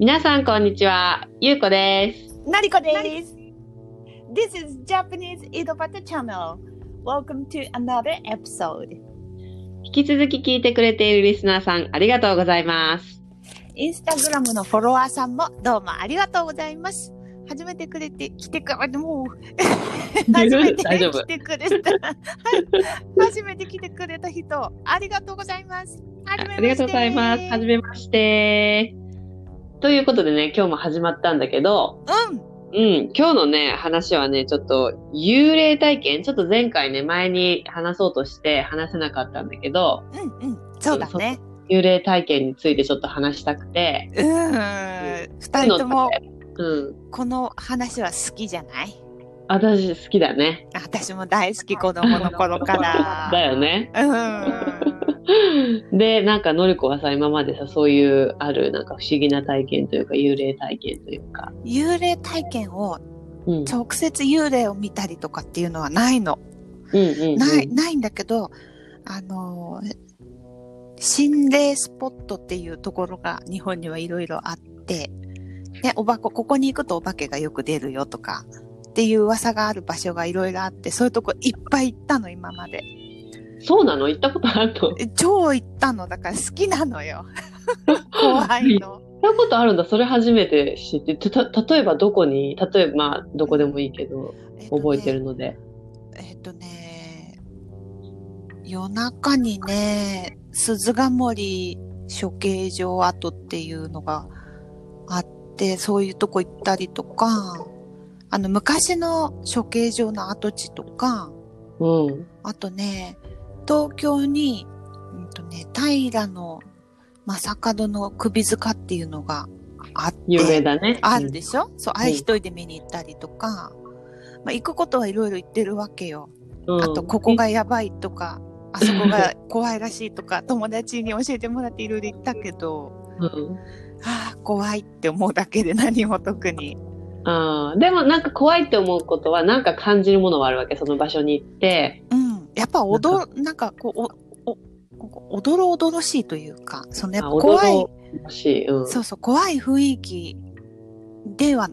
皆さん、こんにちは。ゆうこです。なりこです。This is Japanese 井戸端 Channel. Welcome to another episode. 引き続き聞いてくれているリスナーさん、ありがとうございます。インスタグラムのフォロワーさんもどうもありがとうございます。初めてくれて、来てくれて、もう、初めて来てくれた。はい初めて来てくれた人、ありがとうございます。ありがとうございます。はじめまして。ということでね、今日も始まったんだけど、うん。うん、今日のね、話はね、ちょっと幽霊体験、ちょっと前回ね、前に話そうとして話せなかったんだけど、うんうん。そうだね。幽霊体験についてちょっと話したくて、うん。二人ともうん、この話は好きじゃない？私好きだね。私も大好き、子供の頃から。だよね。うん。で、なんか、のりこはさ、今までさ、そういう、ある、なんか不思議な体験というか、幽霊体験というか。幽霊体験をうん。直接幽霊を見たりとかっていうのはないの。うんうん、うん。ない、ないんだけど、あのー心霊スポットっていうところが日本にはいろいろあって、で、おばこ、ここに行くとお化けがよく出るよとか、っていう噂がある場所がいろいろあって、そういうとこいっぱい行ったの、今まで。そうなの？行ったことあるの？行っ超行ったの、だから好きなのよ。怖いの。たことあるんだ。それ初めて知って。例えばどこに、例えば、まあ、どこでもいいけど、えっとね覚えてるので。えっ、とね、夜中にね、鈴ヶ森処刑場跡っていうのがあって、そういうとこ行ったりとか、あの、昔の処刑場の跡地とか、うん。あとね、東京に、うんとね、平の正門の首塚っていうのがあって、有名だね。あるでしょ、そう、あれうん一人で見に行ったりとか、まあ、行くことはいろいろ行ってるわけよ。うん。あと、ここがやばいとか、あそこが 怖いらしいとか、友達に教えてもらっていろいろ言ったけど、うん。ああ、怖いって思うだけで何も特に。ああ、でもなんか怖いって思うことは、なんか感じるものはあるわけ。その場所に行って。うん。やっぱ、おど、なんか、こう、お、お、どろおどろしいというか、そのやっぱあ怖い。うん。そうそう、怖い雰囲気では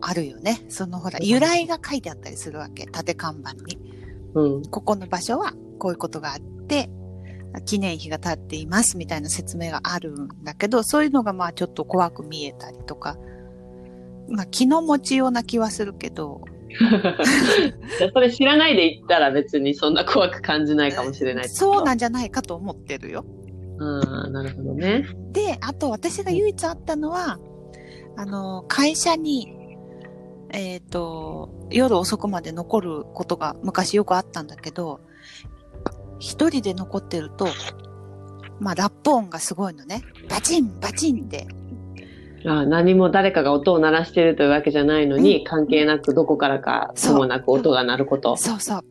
あるよね。そのほら、由来が書いてあったりするわけ。縦看板に。うん。ここの場所はこういうことがあって、記念碑が立っていますみたいな説明があるんだけど、そういうのがまあちょっと怖く見えたりとか、まあ気の持ちような気はするけど、それ知らないで行ったら別にそんな怖く感じないかもしれない。そうなんじゃないかと思ってるよ。うん、なるほどね。で、あと私が唯一あったのは、あの、会社に、えっ、と、夜遅くまで残ることが昔よくあったんだけど、一人で残ってると、まあラップ音がすごいのね。バチンバチンって。あ何も誰かが音を鳴らしているというわけじゃないのに、関係なくどこからかともなく音が鳴ること。そうそう。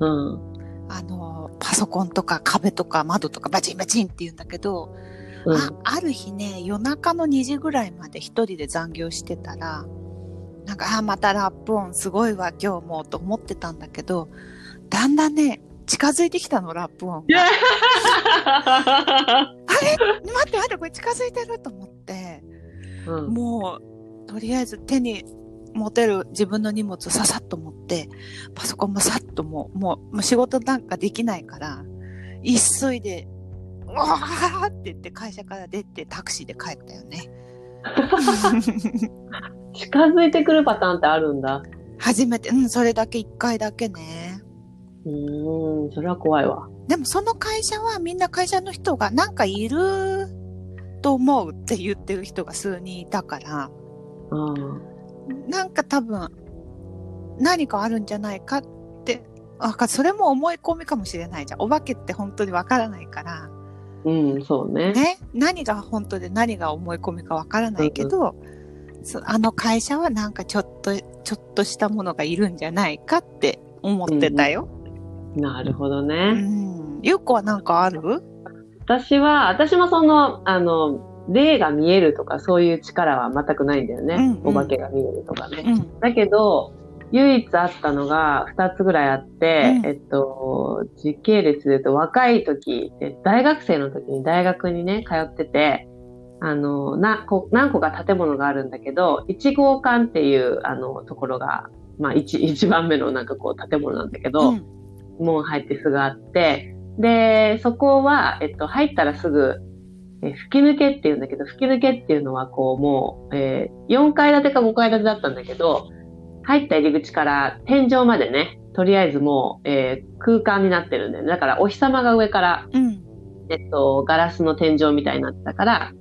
うん。あの、パソコンとか壁とか窓とかバチンバチンって言うんだけど、うん。あある日ね、夜中の2時ぐらいまで一人で残業してたら、なんか、あ、またラップ音すごいわ、今日も、と思ってたんだけど、だんだんね、近づいてきたの、ラップ音。あれ？待って待って、これ近づいてると思って、うんもう、とりあえず手に持てる自分の荷物をささっと持って、パソコンもさっともう、もう、もう仕事なんかできないから、急いで、うわーって言って会社から出てタクシーで帰ったよね。近づいてくるパターンってあるんだ。初めて、うん、それだけ一回だけね。うーん、それは怖いわ。でもその会社はみんな会社の人がなんかいると思うって言ってる人が数人いたから、うん。なんか多分何かあるんじゃないかって、わかそれも思い込みかもしれないじゃん。お化けって本当にわからないから、うん、そうね。ね、何が本当で何が思い込みかわからないけど、そあの会社はなんかちょっと、ちょっとしたものがいるんじゃないかって思ってたよ。なるほどうね。ん。ゆうこはなんかある？私は、私もその、あの、霊が見えるとかそういう力は全くないんだよね。うんうんお化けが見えるとかね。うん。だけど、唯一あったのが2つぐらいあって、うんえっと、時系列で言うと若い時、で大学生の時に大学にね、通ってて、あの、な、こ何個か建物があるんだけど、1号館っていう、あの、ところが、まあ、一、一番目のなんかこう建物なんだけど、うん門入ってすぐあって、で、そこは、えっと、入ったらすぐ、えー吹き抜けっていうんだけど、吹き抜けっていうのはこう、もう、えー4階建てか5階建てだったんだけど、入った入り口から天井までね、とりあえずもう、えー空間になってるんだよね。だからお日様が上から、うん。えっと、ガラスの天井みたいになってたから、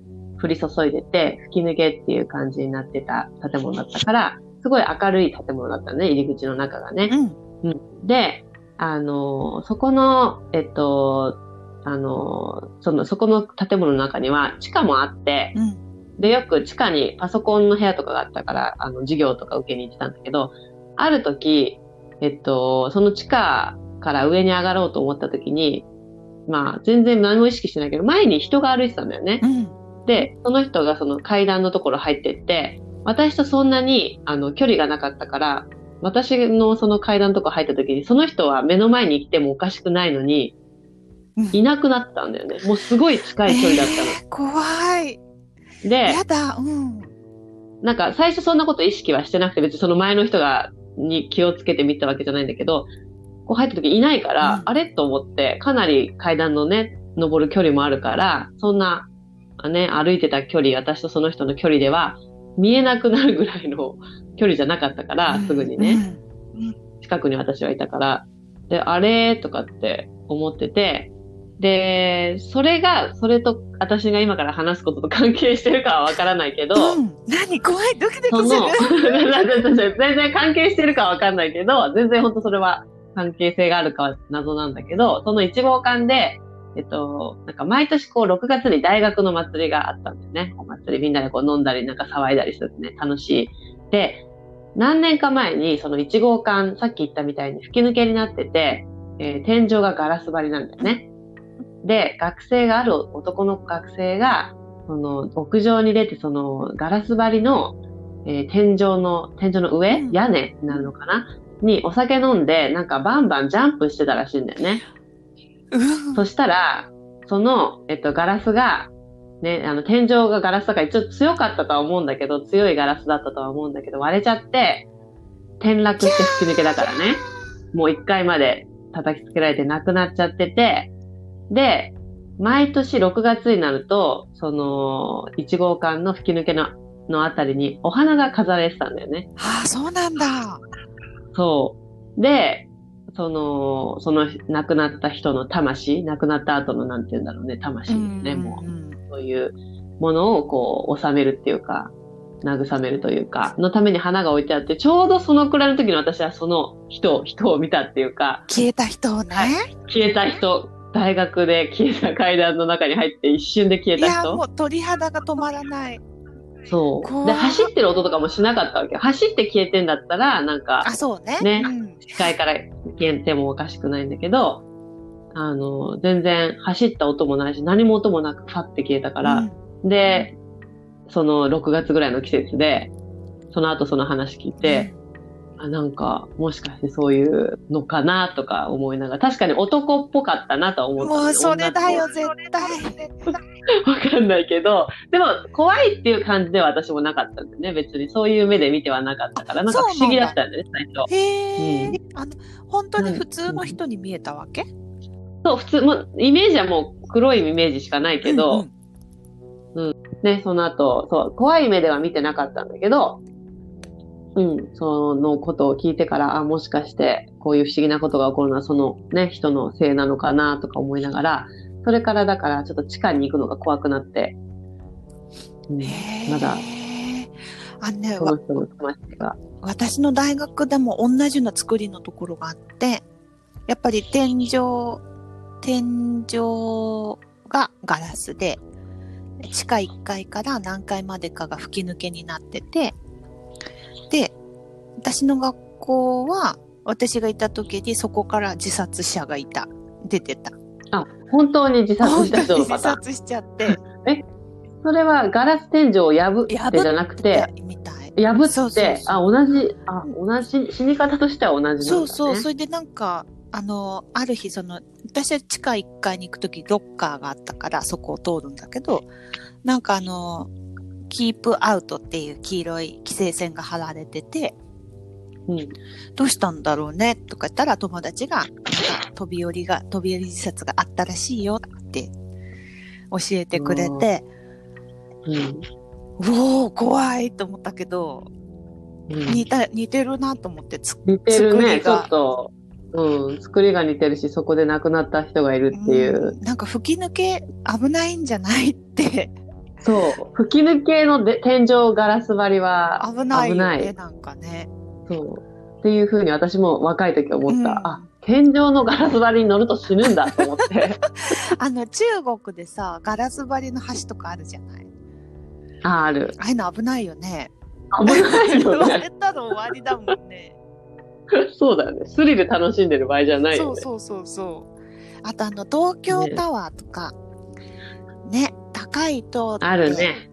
降り注いでて、吹き抜けっていう感じになってた建物だったから、すごい明るい建物だったね、入り口の中がね。うん。で、あの、そこの、えっと、あの、その、そこの建物の中には地下もあって、うん。で、よく地下にパソコンの部屋とかがあったから、あの、授業とか受けに行ってたんだけど、ある時、えっと、その地下から上に上がろうと思った時に、まあ、全然何も意識してないけど、前に人が歩いてたんだよねう。ん。で、その人がその階段のところ入ってって、私とそんなに、あの、距離がなかったから、私のその階段のとこ入った時に、その人は目の前に来てもおかしくないのに、うんいなくなったんだよね。もうすごい近い距離だったの。え ー怖い。で、やだ。うん。なんか最初そんなこと意識はしてなくて別にその前の人がに気をつけて見たわけじゃないんだけど、こう入った時いないから、うんあれ？と思ってかなり階段のね、登る距離もあるから、そんな、あね、歩いてた距離、私とその人の距離では見えなくなるぐらいの距離じゃなかったから、すぐにね、近くに私はいたから、で、あれ？とかって思ってて、で、それが、それと私が今から話すことと関係してるかはわからないけど、うん。うん。何？怖い。ドキドキする。、全然関係してるかわかんないけど、全然本当それは関係性があるかは謎なんだけど、その一号館で、えっと、なんか毎年こう6月に大学の祭りがあったんだよね。お祭りみんなでこう飲んだりなんか騒いだりするね。楽しい。で、何年か前にその一号館、さっき言ったみたいに吹き抜けになってて、えー天井がガラス張りなんだよね。で、学生がある男の学生が、その屋上に出てそのガラス張りのえー天井の、天井の上、うん屋根になるのかな？にお酒飲んで、なんかバンバンジャンプしてたらしいんだよね。うん。そしたら、その、えっと、ガラスが、ね、あの、天井がガラスだから一応強かったとは思うんだけど、強いガラスだったとは思うんだけど、割れちゃって、転落して吹き抜けだからね。もう一回まで叩きつけられて亡くなっちゃってて、で、毎年6月になると、その、1号館の吹き抜けの、のあたりにお花が飾られてたんだよね。ああ、そうなんだ。そう。で、その、その亡くなった人の魂、亡くなった後のなんて言うんだろうね、魂ね、もうんう、そういうものをこう、収めるっていうか、慰めるというか、のために花が置いてあって、ちょうどそのくらいの時に私はその人、人を見たっていうか、消えた人をね。消えた人、大学で消えた階段の中に入って一瞬で消えいや、た人。もう鳥肌が止まらない。そう。で、走ってる音とかもしなかったわけよ。走って消えてんだったら、なんかあ、、そうね。ねうん視界から消えてもおかしくないんだけど、あの、全然走った音もないし、何も音もなくファって消えたから、で、その6月ぐらいの季節で、その後その話聞いて、あ、なんか、もしかしてそういうのかなとか思いながら、確かに男っぽかったなとはうん思ったのもうそれだよ、絶対。ぽ わかんないけど、でも怖いっていう感じでは私もなかったんだよね。別に。そういう目で見てはなかったから、なんか不思議だったんだよね、最初。へえ、うん。あの、本当に普通の人に見えたわけ、そう、普通、もう、イメージはもう黒いイメージしかないけど、うん。ね、その後、そう、怖い目では見てなかったんだけど、うん、そのことを聞いてから、あ、もしかして、こういう不思議なことが起こるのは、そのね、人のせいなのかな、とか思いながら、それからだから、ちょっと地下に行くのが怖くなって、うん、へーまだ、あのね、わその人の魂が。私の大学でも同じような作りのところがあって、やっぱり天井、天井がガラスで、地下1階から何階までかが吹き抜けになってて、で、私の学校は、私がいた時にそこから自殺者がいた。出てた。あ、本当に自殺した人の自パターン。殺しちゃって、それはガラス天井を破ってじゃなくて。破って、あ、同じ、あ、同じ、死に方としては同じなんだ、ね。そうそう、それでなんか、あの、ある日、その、私は地下1階に行くとき、ロッカーがあったから、そこを通るんだけど、なんかあの、キープアウトっていう黄色い規制線が張られてて、うん。どうしたんだろうねとか言ったら友達が、なんか飛び降りが、飛び降り自殺があったらしいよって教えてくれて、うん。うおー、怖いと思ったけど、うん似た、似てるなと思ってつ、似てるね、ちょっと。うん。作りが似てるし、そこで亡くなった人がいるっていう。んなんか吹き抜け危ないんじゃないって、そう。吹き抜けので天井ガラス張りは危ないよね、危ないなんかね。そう。っていうふうに私も若い時思った。うんあ、天井のガラス張りに乗ると死ぬんだと思って。あの、中国でさ、ガラス張りの橋とかあるじゃない？あ、ある。ああいうの危ないよね。危ないよね。れたら終わりだもんね。そうだよね。スリル楽しんでる場合じゃないよね。そうそうそうそう。あとあの、東京タワーとか、ね、高い塔ってある。ね。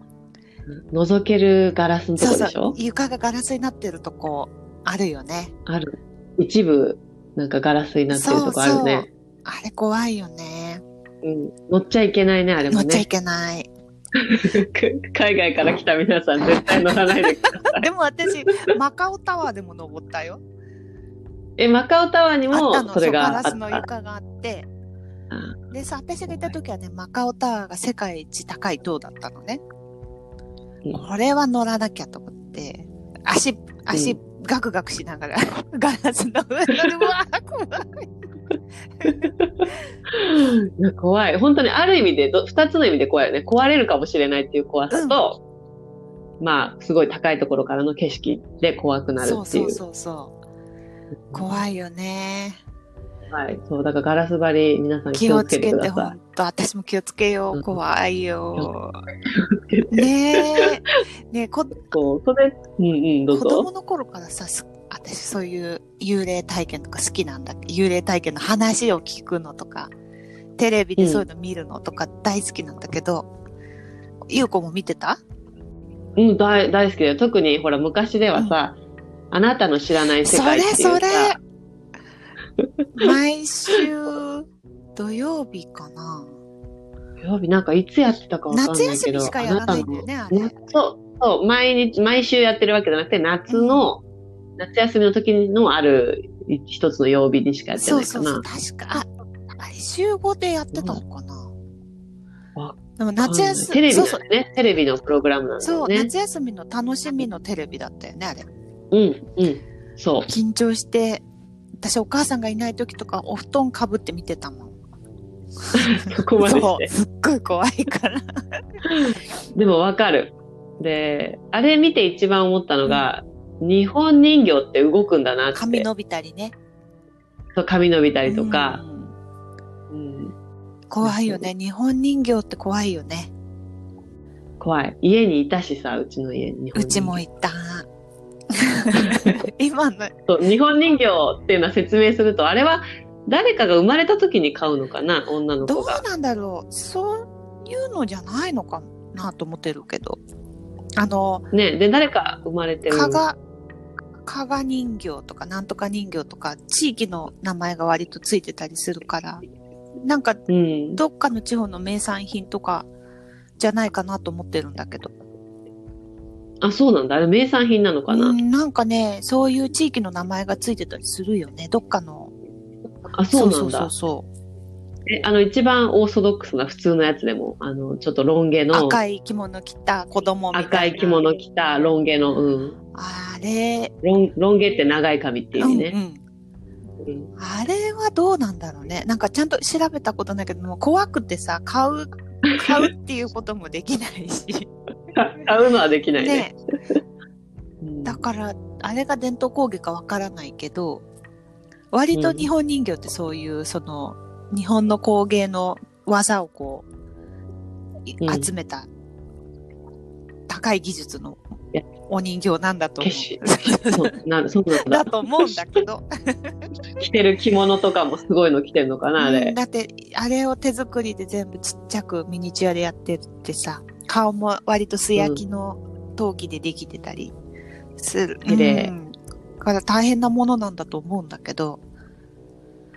覗けるガラスのとそうそこでしょ？う。床がガラスになってるとこ、あるよね。ある。一部、なんかガラスになってるとこあるね。あれ怖いよね。うん。乗っちゃいけないね、あれもね。乗っちゃいけない。海外から来た皆さん絶対乗らないでください。でも私、マカオタワーでも登ったよ。え、マカオタワーにもの、それがあった。そうガラスの床があって。でさ、私が行った時はね、マカオタワーが世界一高い塔だったのね。うんこれは乗らなきゃと思って、足、足、ガクガクしながら、ガラスの上に乗る。うわー怖い。怖い。本当にある意味でど、二つの意味で怖いよね。壊れるかもしれないっていう怖さと、まあ、すごい高いところからの景色で怖くなるそうってい。そううそうそう。怖いよね。はい。そう、だからガラス張り、皆さん気気をつけて、てくださ本当私も気をつけよう。うん怖いよ。い。ねえ。ねえ、こ、そう、それ、うんうん、どうぞ。子供の頃からさ、す私そういう幽霊体験とか好きなんだ幽霊体験の話を聞くのとか、テレビでそういうの見るのとか大好きなんだけど、ゆうこも見てた？うん、大大好きだよ。特に、ほら、昔ではさ、あなたの知らない世それ界っていうさそれ毎週土曜日かな土曜日なんかいつやってたかわかんないけど。夏休みしかやらないんだよねそう、そう、毎日、毎週やってるわけじゃなくて、夏の、夏休みの時のある一つの曜日にしかやってないかな。そうそうそう、確か、あ、あれ週5でやってたのかなわでも夏休み、テレビそうそう。テレビのプログラムなんだそう、よね。夏休みの楽しみのテレビだったよね、あれ。うん、うん。そう。緊張して、私お母さんがいない時とかお布団かぶって見てたもん。そこまでして。すっごい怖いから。でもわかる。で、あれ見て一番思ったのが、日本人形って動くんだなって。髪伸びたりね。そう髪伸びたりとかう。んうん怖いよね。日本人形って怖いよね。怖い。家にいたしさ、うちの家に。うちもいた。今の、そう日本人形っていうのは説明すると、あれは誰かが生まれた時に買うのかな、女のどう子が。なんだろう。そういうのじゃないのかなと思ってるけど。あの、ね、で、誰か生まれてる。加賀、加賀人形とかなんとか人形とか地域の名前が割とついてたりするから、なんかうん。どっかの地方の名産品とかじゃないかなと思ってるんだけど。あ、そうなんだ。あれ名産品なのかな？うん、なんかね、そういう地域の名前がついてたりするよね。どっかの。あ、そうなんそうだ。そうそえ、あの、一番オーソドックスな普通のやつでも、あの、ちょっとロン毛う。の、赤い着物着た子供みたいな。赤い着物着たロン毛の、うん。あれ、ロン、ロン毛って長い髪っていうね。うんうん。うんあれはどうなんだろうね。なんかちゃんと調べたことないけど、もう怖くてさ、買う、買うっていうこともできないし。買うのはできないね。ね。うんだから、あれが伝統工芸かわからないけど、割と日本人形ってそういう、その、日本の工芸の技をこう、集めた、高い技術のお人形なんだと思決う。そうなそうなんだ。だと思うんだけど。着てる着物とかもすごいの着てるのかな、あうんれ。だって、あれを手作りで全部ちっちゃくミニチュアでやってってさ、顔も割と素焼きの陶器でできてたりする。綺麗うんだから大変なものなんだと思うんだけど、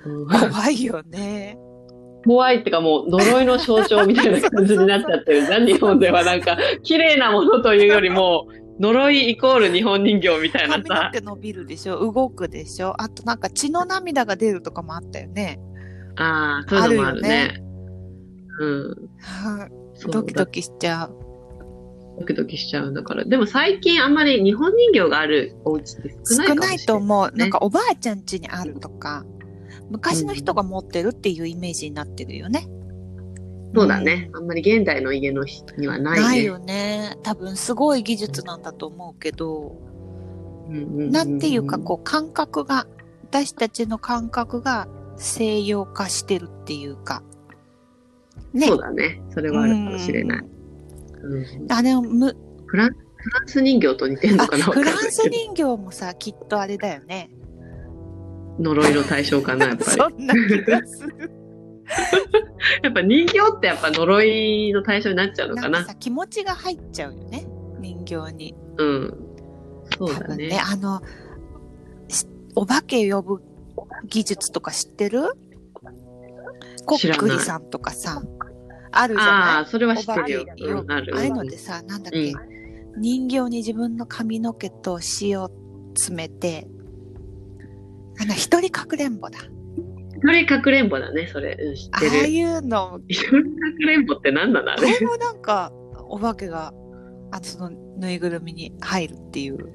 うん怖いよね。怖いってかもう呪いの象徴みたいな感じになっちゃってるじゃん、日本ではなんか、綺麗なものというよりも、呪いイコール日本人形みたいな髪のさ。毛伸びるでしょ動くでしょあとなんか血の涙が出るとかもあったよね。ああ、そういうのもあるね。うん。はいそうドキドキしちゃう。ドキドキしちゃうんだから。でも最近あんまり日本人形があるお家って少ないかもしれない。少ないと思う。なんかおばあちゃん家にあるとか、昔の人が持ってるっていうイメージになってるよね。そうだね。あんまり現代の家の人にはうん。ないね。ないよね。多分すごい技術なんだと思うけど、うんうんうんなんていうかこう感覚が、私たちの感覚が西洋化してるっていうか。ね。そうだね。それはあるかもしれない。うんあ、でもむ、フランフランス人形と似てんのあかなフランス人形もさ、きっとあれだよね。呪いの対象かな、やっぱり。そんな気がする。やっぱ人形ってやっぱ呪いの対象になっちゃうのかな？なんかさ、気持ちが入っちゃうよね。人形に。うん。そうだねね、。あの、しお化け呼ぶ技術とか知ってる？コ知らないックリさんとかさ、あるじゃあない？あ、それは知ってるよお化。け呼ぶうん、ある。ああいうのでさ、なんだっけ、人形に自分の髪の毛と塩詰めて、あの、一人かくれんぼだ。一人かくれんぼだね、それ。うん、知ああってる。いうの、一人かくれんぼって何なの？ああれ。れもなんか、お化けが、あの、その、ぬいぐるみに入るっていう。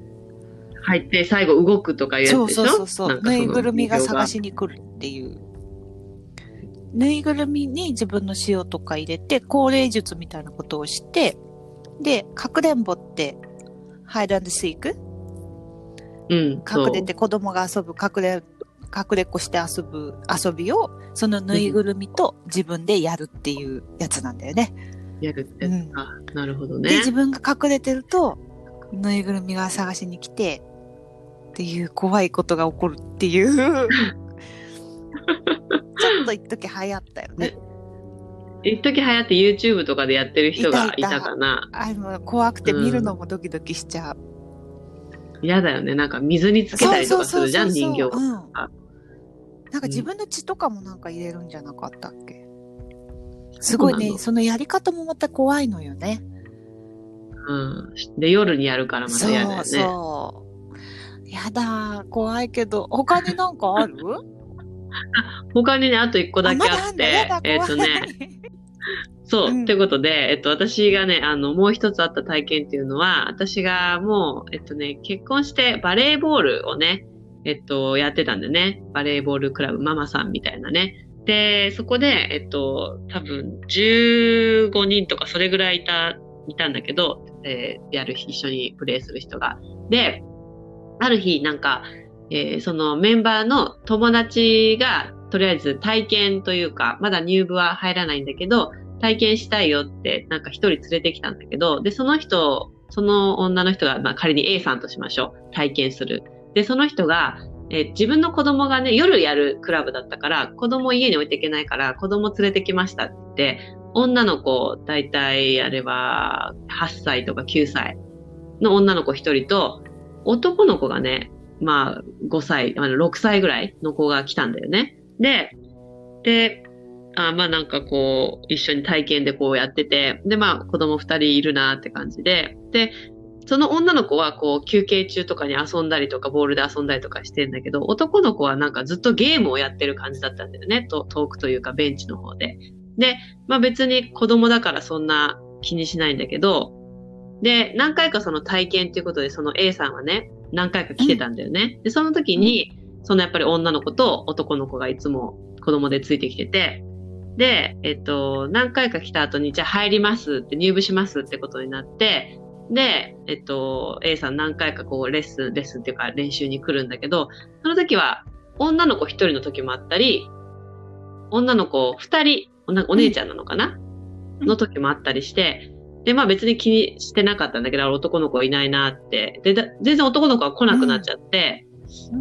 入って最後動くとかいうやそうつでしょ？そうそうそう。そのぬいぐるみが探しに来るっていう。ぬいぐるみに自分の塩とか入れて、高齢術みたいなことをして、で、かくれんぼって、ハイランドシーク？うん、隠れて子供が遊ぶ、隠れ、隠れっこして遊ぶ遊びを、そのぬいぐるみと自分でやるっていうやつなんだよね。やるってやつか。なるほどねで、。自分が隠れてると、ぬいぐるみが探しに来て、っていう怖いことが起こるっていう。ちょっと一時流行ったよね。ね一時流行って YouTube とかでやってる人がいいたいたたかな。あの怖くて見るのもドキドキしちゃう。嫌だよね。なんか水につけたりとかするじゃん、人形。うん。なんあか自分の血とかもなんか入れるんじゃなかったっけ？すごいね、そうなのやり方もまた怖いのよね。うん。で、夜にやるからまた嫌だよね。そうそう。やだー、怖いけど、他になんかある？他にね、あと一個だけあってえっ、怖い。とね、そう、うんってことで、えっと、私がね、あの、もう一つあった体験っていうのは、私がもう、えっとね、結婚してバレーボールをね、えっと、やってたんでね、バレーボールクラブママさんみたいなね。で、そこで、えっと、多分、15人とかそれぐらいいた、いたんだけど、えーやる日、一緒にプレイする人が。で、ある日、なんか、えーそのメンバーの友達が、とりあえず体験というか、まだ入部は入らないんだけど、体験したいよって、なんか一人連れてきたんだけど、で、その人、その女の人が、まあ仮に A さんとしましょう。体験する。で、その人が、えー自分の子供がね、夜やるクラブだったから、子供家に置いていけないから、子供連れてきましたって、女の子、だいたいあれは、8歳とか9歳の女の子一人と、男の子がね、まあ、5歳、あの6歳ぐらいの子が来たんだよね。で、で、あまあなんかこう、一緒に体験でこうやってて、でまあ子供二人いるなって感じで、で、その女の子はこう休憩中とかに遊んだりとかボールで遊んだりとかしてんだけど、男の子はなんかずっとゲームをやってる感じだったんだよね。と遠くというかベンチの方で。で、まあ別に子供だからそんな気にしないんだけど、で、何回かその体験っていうことでその A さんはね、何回か来てたんだよね。で、その時に、そのやっぱり女の子と男の子がいつも子供でついてきてて、で、えっと、何回か来た後に、じゃあ入りますって入部しますってことになって、で、えっと、A さん何回かこうレッスン、レッスンっていうか練習に来るんだけど、その時は女の子一人の時もあったり、女の子二人、お姉ちゃんなのかな、うん。の時もあったりして、で、まあ別に気にしてなかったんだけど、男の子いないなって。で、だ全然男の子は来なくなっちゃって、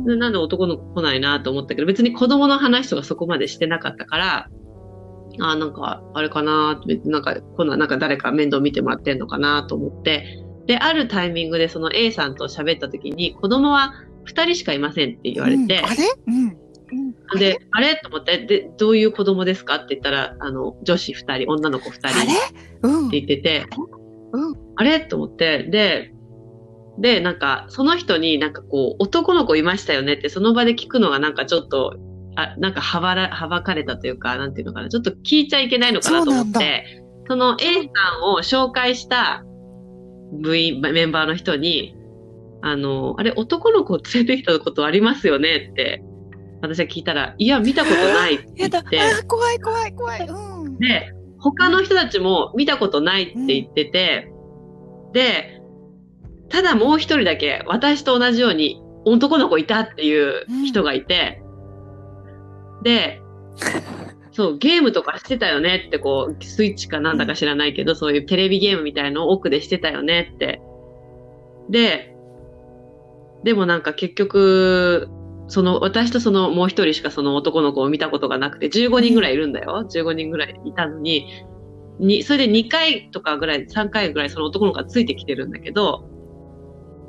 でなんで男の子来ないなと思ったけど、別に子供の話とかそこまでしてなかったから、あーなんか、あれかなって、なんか、今度はなんか誰か面倒見てもらってんのかなと思って、で、あるタイミングでその A さんと喋った時に、子供は2人しかいませんって言われて、うん。あれ？うん。うん。で、あれ？と思って、で、どういう子供ですか？って言ったら、あの、女子二人、女の子二人。って。言ってて、うん。あれ？と思って、で、で、なんか、その人になんかこう、男の子いましたよねって、その場で聞くのがなんかちょっと、あ、なんかはばら、はばかれたというか、なんていうのかな、ちょっと聞いちゃいけないのかなと思って、その A さんを紹介した部員、メンバーの人に、あの、あれ、男の子を連れてきたことありますよね？って、私は聞いたら、いや、見たことないって言。って、怖い怖い怖い。うん。で、他の人たちも見たことないって言ってて、で、ただもう一人だけ私と同じように男の子いたっていう人がいて、で、そう、ゲームとかしてたよねってこう、スイッチかなんだか知らないけど、そういうテレビゲームみたいのを奥でしてたよねって。で、でもなんか結局、その、私とそのもう一人しかその男の子を見たことがなくて、15人ぐらいいるんだよ。15人ぐらいいたのに、に、それで2回とかぐらい、3回ぐらいその男の子がついてきてるんだけど、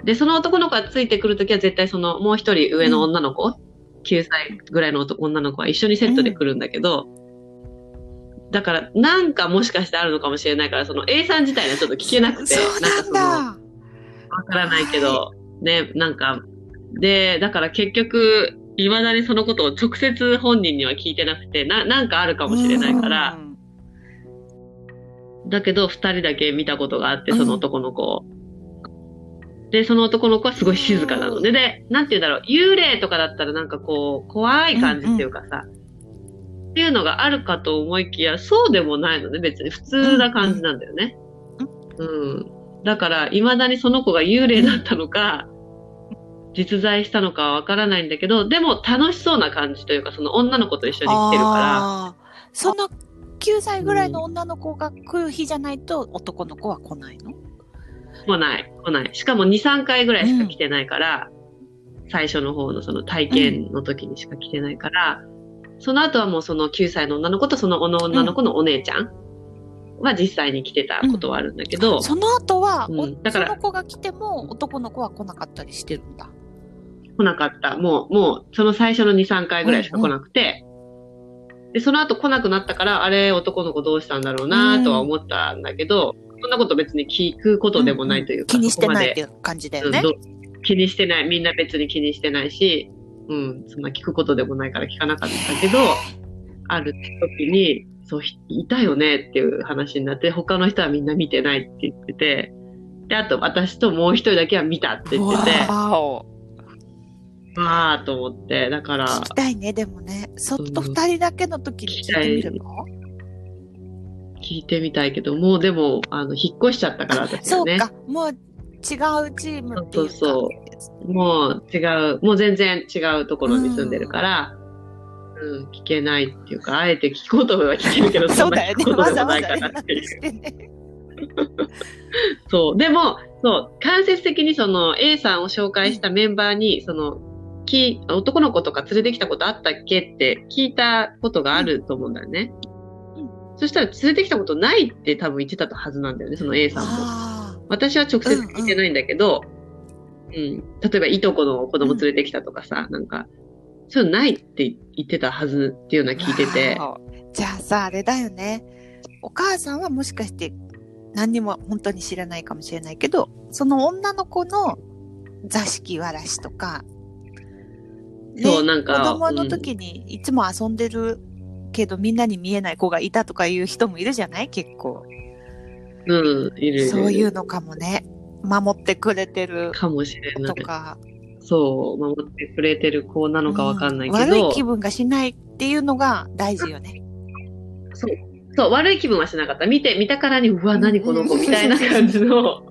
で、その男の子がついてくるときは絶対そのもう一人上の女の子、9歳ぐらいの男女の子は一緒にセットで来るんだけど、だからなんかもしかしてあるのかもしれないから、その A さん自体はちょっと聞けなくて、そうなんかその、だ。わからないけど、ね、なんか、で、だから結局、未だにそのことを直接本人には聞いてなくて、な、なんかあるかもしれないから、うん。だけど二人だけ見たことがあって、うん。その男の子を。で、その男の子はすごい静かなの。で、で、なんて言うんだろう、幽霊とかだったらなんかこう、怖い感じっていうかさ、っていうのがあるかと思いきや、そうでもないのね、別に普通な感じなんだよね。うん。だから、未だにその子が幽霊だったのか、実在したのかはわからないんだけど、でも楽しそうな感じというか、その女の子と一緒に来てるかあー。その9歳ぐらいの女の子が来る日じゃないと男の子は来ないの？ら、来ない、来ない。しかも2、3回ぐらいしか来てないから、最初の方のその体験の時にしか来てないから、その後はもうその9歳の女の子とその女の子のお姉ちゃんは実際に来てたことはあるんだけど、その後は、うん。おだからその子が来ても男の子は来なかったりしてるんだ。来なかった。もう、もう、その最初の2、3回ぐらいしか来なくて、で、その後来なくなったから、あれ、男の子どうしたんだろうなとは思ったんだけど、そんなこと別に聞くことでもないというか、気にしてないっていう感じだよね。気にしてない。みんな別に気にしてないし、うん、そんな聞くことでもないから聞かなかったけど、ある時に、そう、ひいたよねっていう話になって、他の人はみんな見てないって言ってて、で、あと私ともう一人だけは見たって言ってて、わーと思って、だから、聞きたいね、でもね。そっと二人だけの時に聞いてみるの、聞いてみたいけど、もうでも、あの、引っ越しちゃったから、ね。そうか、もう違うチームっていうか？そうそもう違う、もう全然違うところに住んでるから、うん、聞けないっていうか、あえて聞くことは聞けるけど、そうだよね。んな聞くことわでもないかざわざ連なっていう絡してね。そう。でも、そう、間接的にその A さんを紹介したメンバーに、その、き男の子とか連れてきたことあったっけって聞いたことがあると思うんだよね。そしたら連れてきたことないって多分言ってたはずなんだよね、その A さんも。あ私は直接聞いてないんだけど、うん、例えばいとこの子供連れてきたとかさ、なんか、そういうのないって言ってたはずっていうのはー聞いてて、じゃあさ、あれだよね。お母さんはもしかして何にも本当に知らないかもしれないけど、その女の子の座敷わらしとか、ねそうなんか子供の時にいつも遊んでるけどみんなに見えない子がいたとかいう人もいるじゃない？結構。うん、いるいる。そういうのかもね。守ってくれてるかもしれない。とか。そう、守ってくれてる子なのかわかんないけど、うん悪い気分がしないっていうのが大事よね。そう、そう、悪い気分はしなかった。見て、見たからに、うわ、何この子みたいな感じの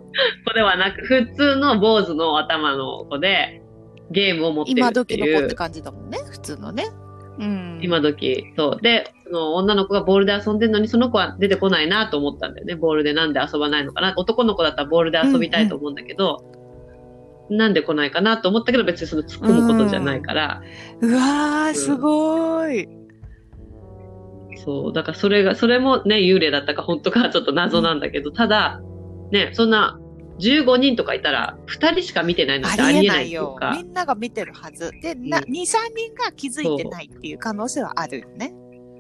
子ではなく、普通の坊主の頭の子で、ゲームを持ってる今っていう時の子って。感じだもんね。普通のね。うん。今時。そう。で、その女の子がボールで遊んでるのに、その子は出てこないなと思ったんだよね。ボールでなんで遊ばないのかな。男の子だったらボールで遊びたいと思うんだけど、なんで来ないかなと思ったけど、別にその突っ込むことじゃないから、うわー、すごーい。そう。だからそれが、それもね、幽霊だったか本当かはちょっと謎なんだけど、ただ、ね、そんな、15人とかいたら、2人しか見てないなんてありえなないいよ。み。んなが見てるはず。で、な、うん2、3人が気づいてないっていう可能性はあるよね。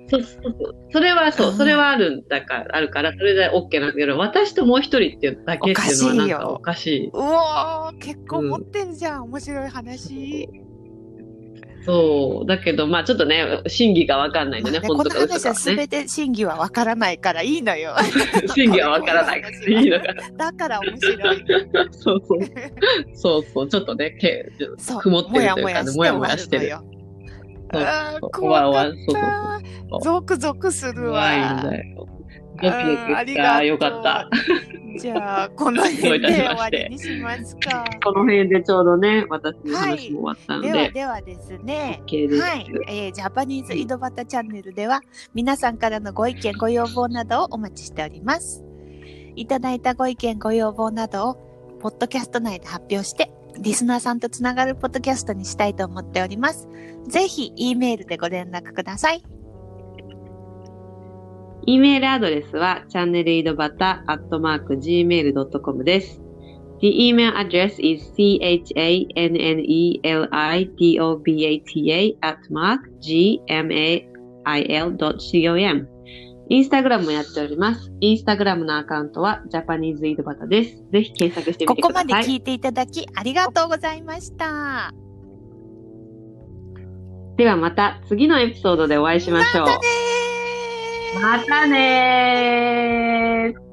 そうそうそう。それはそうう、んそれはあるんだから、あるから、それで OK なんだけど、私ともう一人っていうだけっていうのはなんかおおかしい。うおー、結構持ってるじゃん。面白い話。そう。だけど、まあちょっとね、真偽がわかんないんでね、まあね、こ本当かの話はて真偽はわからないからいいのよ。真偽はわからないからいいのか だから面白い。そうそう。そうそう。ちょっとね、け。曇ってるというかねもやもやしてる終わあ怖うそうゾクゾクするわ。怖いんだよ。あり。がとうよかった。じゃあ、この辺で終わりにしますか。この辺でちょうどね、私の話も終わったのではで、ではですね。OK です。はい、えージャパニーズ井戸端チャンネルでは皆さんからのご意見ご要望などをお待ちしております。いただいたご意見ご要望などをポッドキャスト内で発表してリスナーさんとつながるポッドキャストにしたいと思っております。ぜひ E メールでご連絡ください。E メールアドレスは、チャンネル井戸端、アットマーク、gmail.com です。The email address is chanelidobata at mark gmail.com インスタグラムもやっております。インスタグラムのアカウントは、ジャパニーズ井戸端です。ぜひ検索してみここてください。まで聞いていただきありがとうございました。ではまた次のエピソードでお会いしましょう。またねーまたね